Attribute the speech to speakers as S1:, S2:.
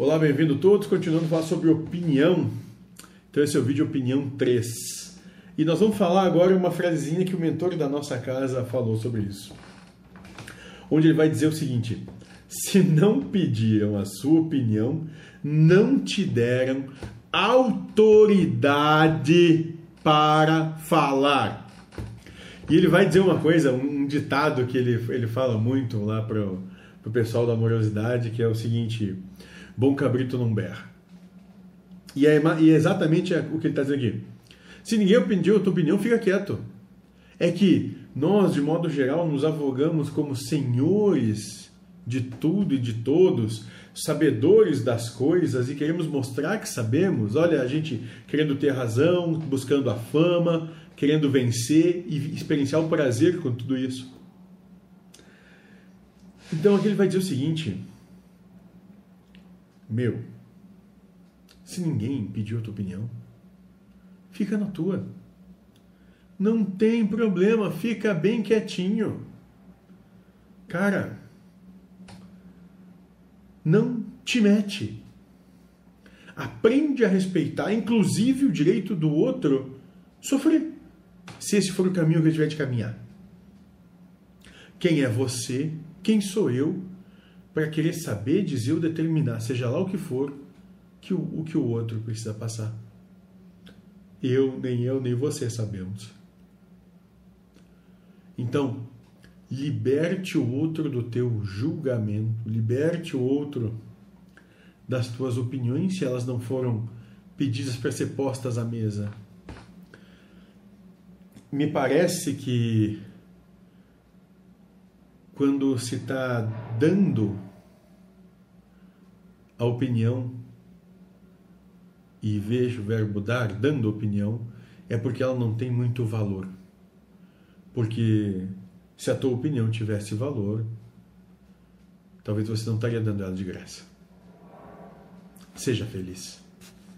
S1: Olá, bem-vindo todos. Continuando a falar sobre opinião. Então, esse é o vídeo Opinião 3. E nós vamos falar agora uma frasezinha que o mentor da nossa casa falou sobre isso. Onde ele vai dizer o seguinte: Se não pediram a sua opinião, não te deram autoridade para falar. E ele vai dizer uma coisa, um ditado que ele, ele fala muito lá para o pessoal da amorosidade, que é o seguinte bom cabrito não berra. E é, e é exatamente o que ele está dizendo aqui. Se ninguém pediu a tua opinião, fica quieto. É que nós, de modo geral, nos avogamos como senhores de tudo e de todos, sabedores das coisas e queremos mostrar que sabemos. Olha, a gente querendo ter razão, buscando a fama, querendo vencer e experienciar o prazer com tudo isso. Então aqui ele vai dizer o seguinte: meu, se ninguém pediu a tua opinião, fica na tua. Não tem problema, fica bem quietinho. Cara, não te mete. Aprende a respeitar, inclusive, o direito do outro sofrer, se esse for o caminho que ele tiver de caminhar. Quem é você? Quem sou eu para querer saber, dizer ou determinar, seja lá o que for, que o, o que o outro precisa passar. Eu, nem eu, nem você sabemos. Então, liberte o outro do teu julgamento, liberte o outro das tuas opiniões se elas não foram pedidas para ser postas à mesa. Me parece que quando se está dando a opinião e vejo o verbo dar, dando opinião, é porque ela não tem muito valor. Porque se a tua opinião tivesse valor, talvez você não estaria dando ela de graça. Seja feliz.